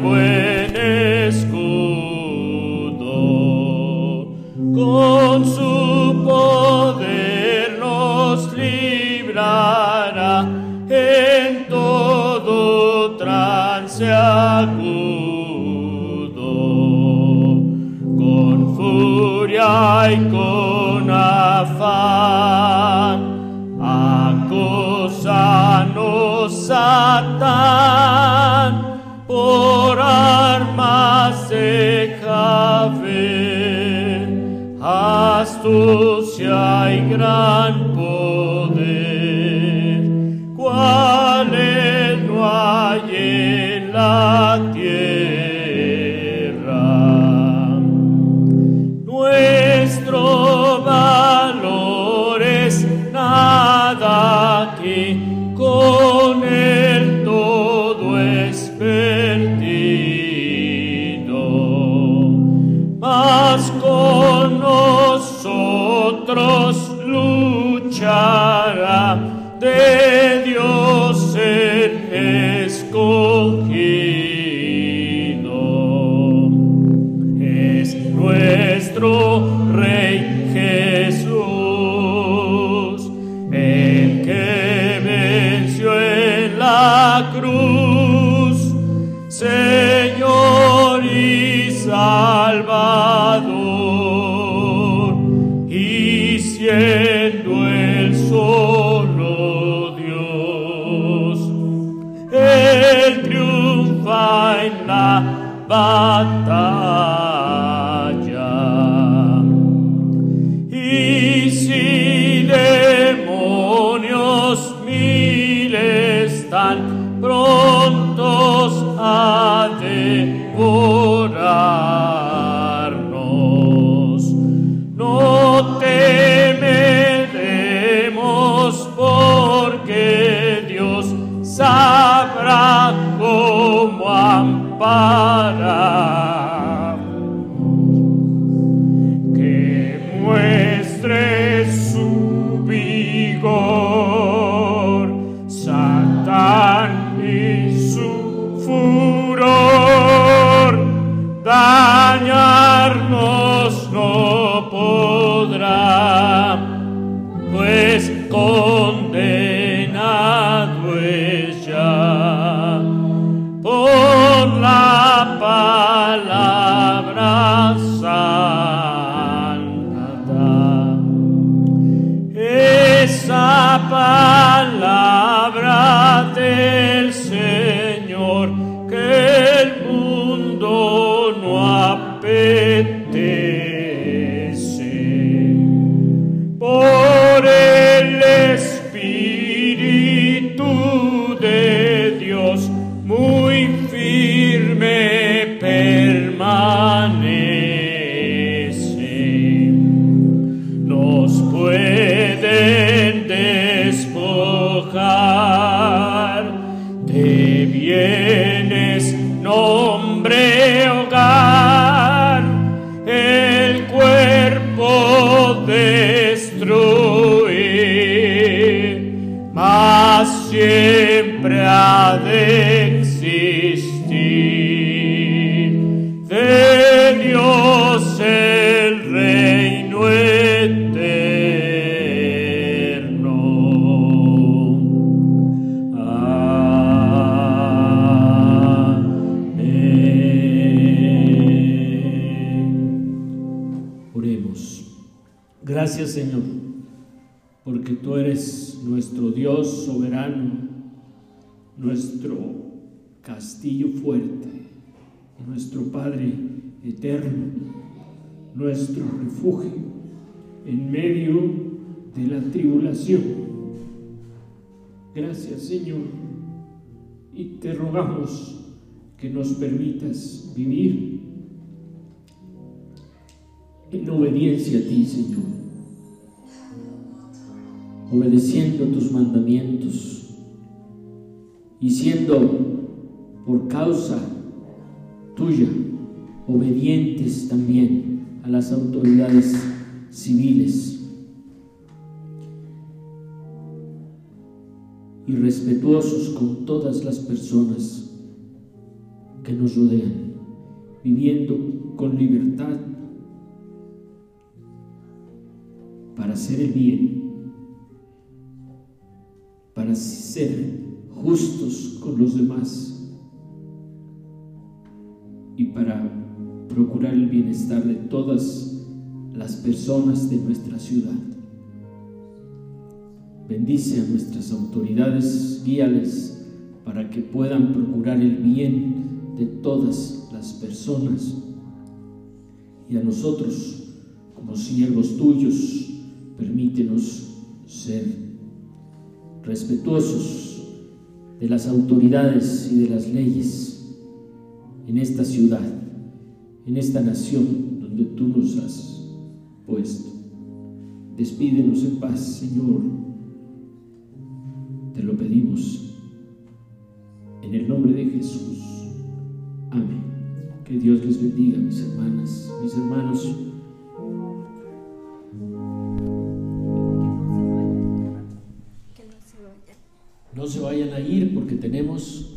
buen escudo, con su poder nos librará en todo trance agudo, con furia y con afán, Satán, por armas deja ver, astucia y gran poder, perdido. Mas con nosotros luchará siendo el solo Dios. Él triunfa en la batalla. Y si demonios mil están prontos a devorarnos, firme permanece. Nos pueden despojar de bienes, nombre, hogar, el cuerpo destruir, mas siempre ha de Gracias Señor, porque tú eres nuestro Dios soberano, nuestro castillo fuerte, nuestro Padre eterno, nuestro refugio en medio de la tribulación. Gracias Señor, y te rogamos que nos permitas vivir en obediencia a ti, Señor, obedeciendo tus mandamientos y siendo por causa tuya obedientes también a las autoridades civiles y respetuosos con todas las personas que nos rodean, viviendo con libertad para hacer el bien, para ser justos con los demás y para procurar el bienestar de todas las personas de nuestra ciudad. Bendice a nuestras autoridades, guíales para que puedan procurar el bien de todas las personas. Y a nosotros, como siervos tuyos, permítenos ser respetuosos de las autoridades y de las leyes en esta ciudad, en esta nación donde tú nos has puesto. Despídenos en paz, Señor te lo pedimos en el nombre de Jesús. Amén. Que Dios les bendiga, mis hermanas, mis hermanos. Ir porque tenemos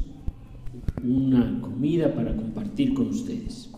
una comida para compartir con ustedes.